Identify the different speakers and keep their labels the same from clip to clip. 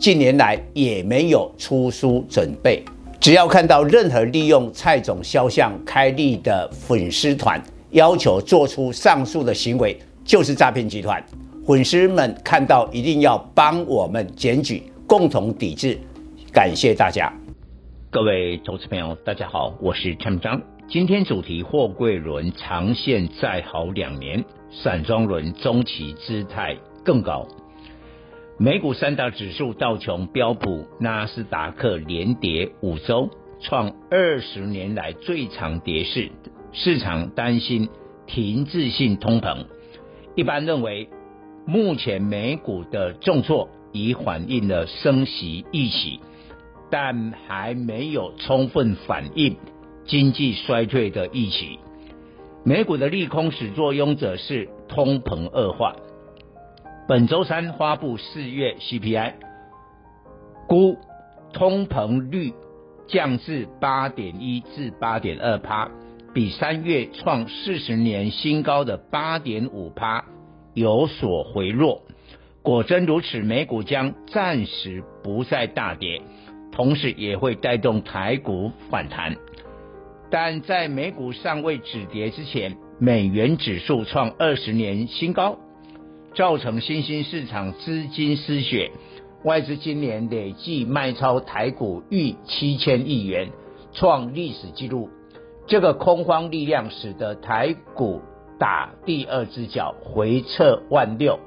Speaker 1: 近年来也没有出书准备。只要看到任何利用蔡总肖像开立的粉丝团，要求做出上述的行为，就是诈骗集团。粉丝们看到一定要帮我们检举，共同抵制。感谢大家。
Speaker 2: 各位投资朋友，大家好，我是陈章。今天主题：货柜轮长线再好两年，散装轮中期姿态更高。美股三大指数道琼、标普、纳斯达克连跌五周，创二十年来最长跌势。市场担心停滞性通膨。一般认为，目前美股的重挫已反映了升息预期。但还没有充分反映经济衰退的预期。美股的利空始作俑者是通膨恶化。本周三发布四月 CPI，估通膨率降至八点一至八点二趴，比三月创四十年新高的八点五趴有所回落。果真如此，美股将暂时不再大跌。同时也会带动台股反弹，但在美股尚未止跌之前，美元指数创二十年新高，造成新兴市场资金失血，外资今年累计卖超台股逾七千亿元，创历史纪录。这个空方力量使得台股打第二只脚，回撤万六。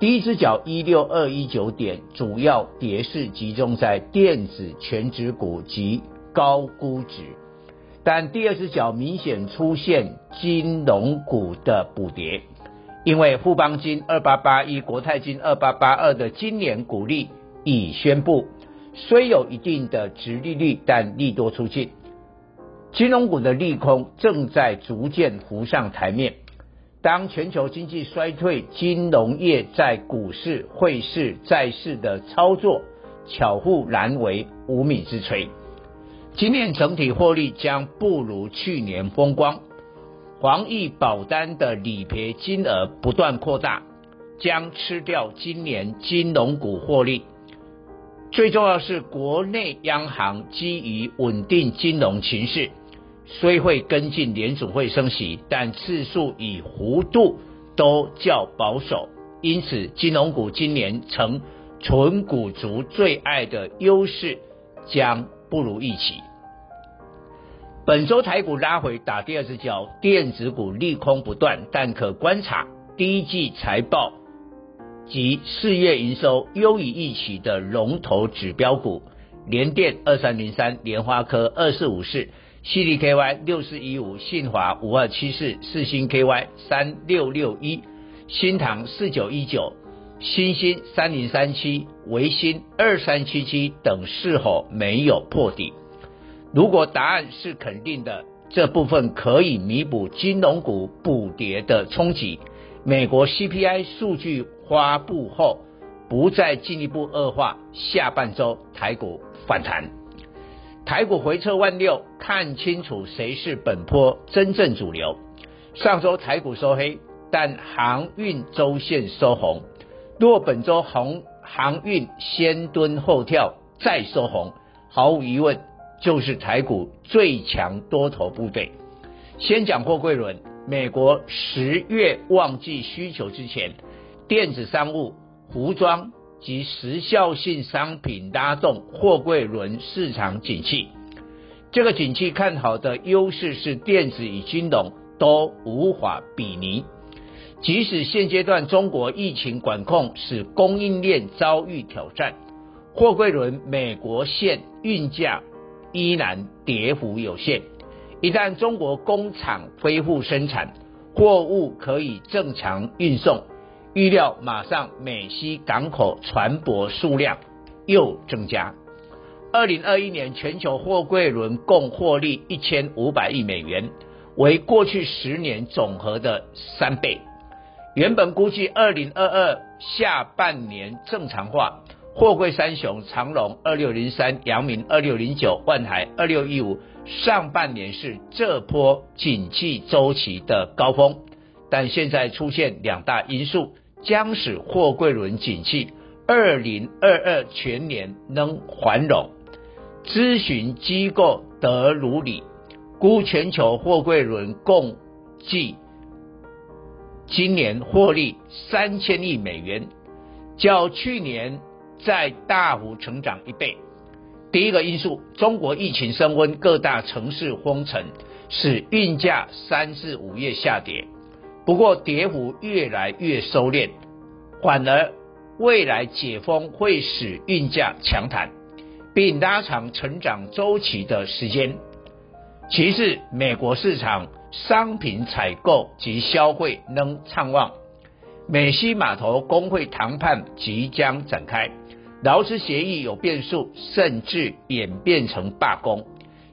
Speaker 2: 第一只脚一六二一九点，主要跌势集中在电子权值股及高估值，但第二只脚明显出现金融股的补跌，因为富邦金二八八一、国泰金二八八二的今年股利已宣布，虽有一定的殖利率，但利多出尽，金融股的利空正在逐渐浮上台面。当全球经济衰退，金融业在股市、汇市、债市的操作巧妇难为无米之炊。今年整体获利将不如去年风光，防疫保单的理赔金额不断扩大，将吃掉今年金融股获利。最重要是国内央行基于稳定金融情势。虽会跟进联储会升息，但次数与幅度都较保守，因此金融股今年成纯股族最爱的优势将不如预期。本周台股拉回打第二只脚，电子股利空不断，但可观察第一季财报及四月营收优于预期的龙头指标股，联电二三零三、莲花科二四五四。矽力 KY 六四一五，信华五二七四，四星 KY 三六六一，新唐四九一九，欣兴三零三七，维新二三七七等是否没有破底？如果答案是肯定的，这部分可以弥补金融股补跌的冲击。美国 CPI 数据发布后，不再进一步恶化，下半周台股反弹。台股回测万六，看清楚谁是本波真正主流。上周台股收黑，但航运周线收红。若本周红航运先蹲后跳再收红，毫无疑问就是台股最强多头部队。先讲货柜轮，美国十月旺季需求之前，电子商务、服装。及时效性商品拉动货柜轮市场景气，这个景气看好的优势是电子与金融都无法比拟。即使现阶段中国疫情管控使供应链遭遇挑战，货柜轮美国线运价依然跌幅有限。一旦中国工厂恢复生产，货物可以正常运送。预料马上美西港口船舶数量又增加。二零二一年全球货柜轮共获利一千五百亿美元，为过去十年总和的三倍。原本估计二零二二下半年正常化，货柜三雄长荣二六零三、阳明二六零九、万海二六一五，上半年是这波景气周期的高峰，但现在出现两大因素，将使货柜轮景气二零二二全年能繁荣。咨询机构德鲁里估全球货柜轮共计今年获利三千亿美元，较去年再大幅成长一倍。第一个因素，中国疫情升温，各大城市封城，使运价三至五月下跌。不过跌幅越来越收敛，反而未来解封会使运价强弹，并拉长成长周期的时间。其次，美国市场商品采购及消费仍畅旺，美西码头工会谈判即将展开。劳资协议有变数，甚至演变成罢工。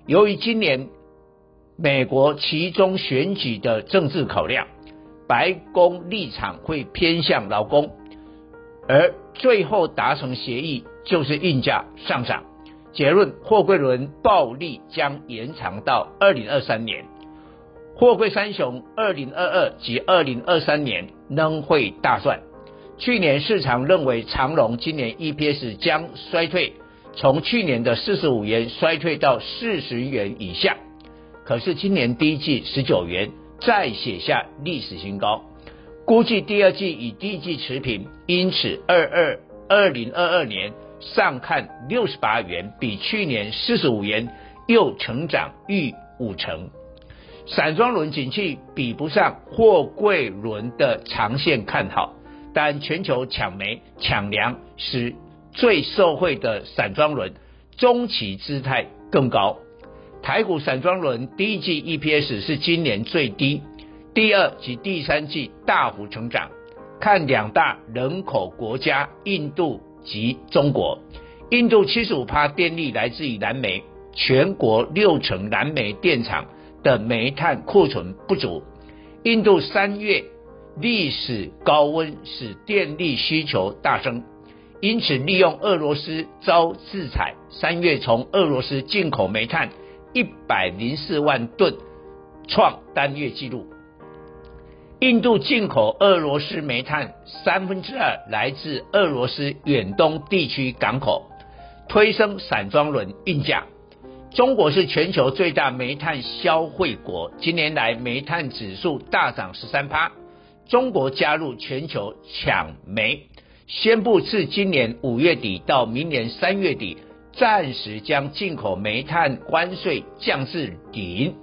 Speaker 2: 由于今年美国其中选举的政治考量，白宫立场会偏向劳工，而最后达成协议就是运价上涨。结论：货柜轮暴利将延长到二零二三年，货柜三雄二零二二及二零二三年仍会大赚。去年市场认为长荣今年 EPS 将衰退，从去年的四十五元衰退到四十元以下。可是今年第一季十九元，再写下历史新高，估计第二季与第一季持平，因此二二二零二二年上看六十八元，比去年四十五元又成长逾五成。散装轮景气比不上货柜轮的长线看好。但全球抢煤抢粮使最受惠的散装轮中期姿态更高。台股散装轮第一季 EPS 是今年最低，第二及第三季大幅成长。看两大人口国家印度及中国，印度七十五趴电力来自于燃煤，全国六成燃煤电厂的煤炭库存不足。印度三月。历史高温使电力需求大增，因此利用俄罗斯遭制裁，三月从俄罗斯进口煤炭一百零四万吨，创单月纪录。印度进口俄罗斯煤炭三分之二来自俄罗斯远东地区港口，推升散装轮运价。中国是全球最大煤炭消费国，今年来煤炭指数大涨十三趴。中国加入全球抢煤，宣布自今年五月底到明年三月底，暂时将进口煤炭关税降至零，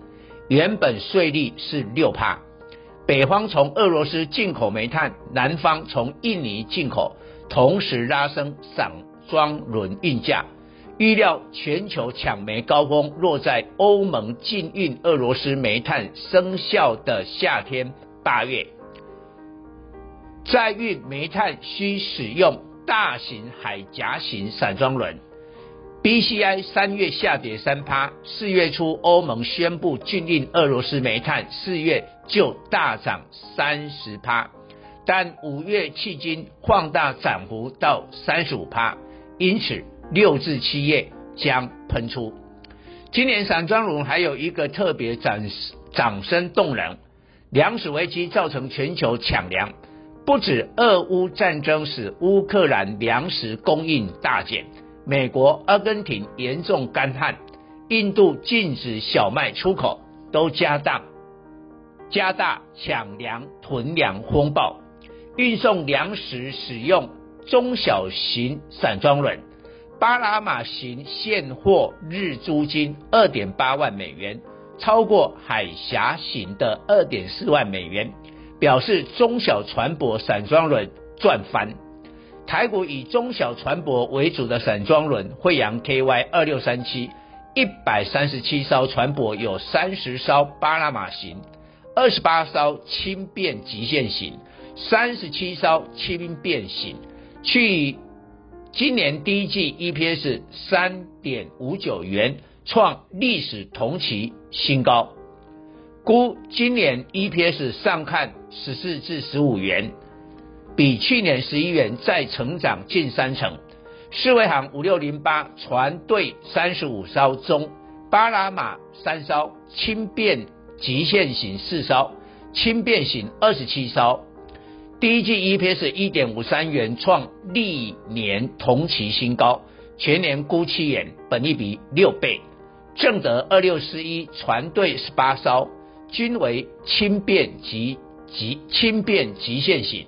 Speaker 2: 原本税率是六趴。北方从俄罗斯进口煤炭，南方从印尼进口，同时拉升散装轮运价。预料全球抢煤高峰落在欧盟禁运俄罗斯煤炭生效的夏天八月。载运煤炭需使用大型海岬型散装轮，BCI 三月下跌三趴，四月初欧盟宣布禁运俄罗斯煤炭，四月就大涨三十趴，但五月迄今放大涨幅到三十五趴，因此六至七月将喷出。今年散装轮还有一个特别涨涨声动人，粮食危机造成全球抢粮。不止俄乌战争使乌克兰粮食供应大减，美国、阿根廷严重干旱，印度禁止小麦出口，都加大加大抢粮囤粮风暴。运送粮食使用中小型散装轮，巴拿马型现货日租金二点八万美元，超过海峡型的二点四万美元。表示中小船舶散装轮赚翻，台股以中小船舶为主的散装轮惠阳 KY 二六三七，一百三十七艘船舶有三十艘巴拿马型，二十八艘轻便极限型，三十七艘轻便型。去今年第一季 EPS 三点五九元，创历史同期新高。估今年 EPS 上看十四至十五元，比去年十一元再成长近三成。世卫行五六零八船队三十五艘中，巴拿马三艘，轻便极限型四艘，轻便型二十七艘。第一季 EPS 一点五三元，创历年同期新高，全年估七元，本益比六倍。正德二六四一船队十八艘，均为轻便及极轻便极限型。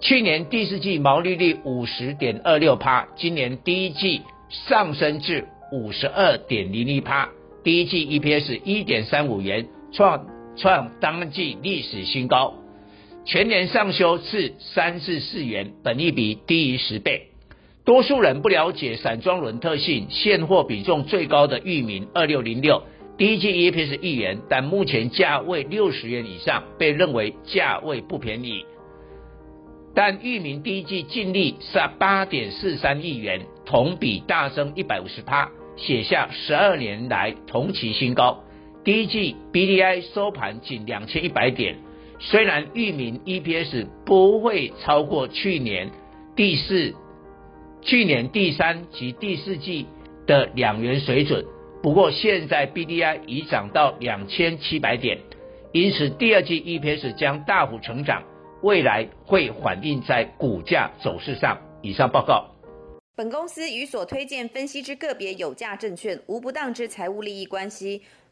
Speaker 2: 去年第四季毛利率五十点二六趴，今年第一季上升至五十二点零一趴，第一季 EPS 一点三五元，创创当季历史新高。全年上修至三至四元，本益比低于十倍。多数人不了解散装轮特性，现货比重最高的域名二六零六，第一季 EPS 一元，但目前价位六十元以上，被认为价位不便宜。但域名第一季净利是八点四三亿元，同比大增一百五十趴，写下十二年来同期新高。第一季 BDI 收盘仅两千一百点。虽然裕民 EPS 不会超过去年第四、去年第三及第四季的两元水准，不过现在 BDI 已涨到两千七百点，因此第二季 EPS 将大幅成长，未来会反映在股价走势上。以上报告。
Speaker 3: 本公司与所推荐分析之个别有价证券无不当之财务利益关系。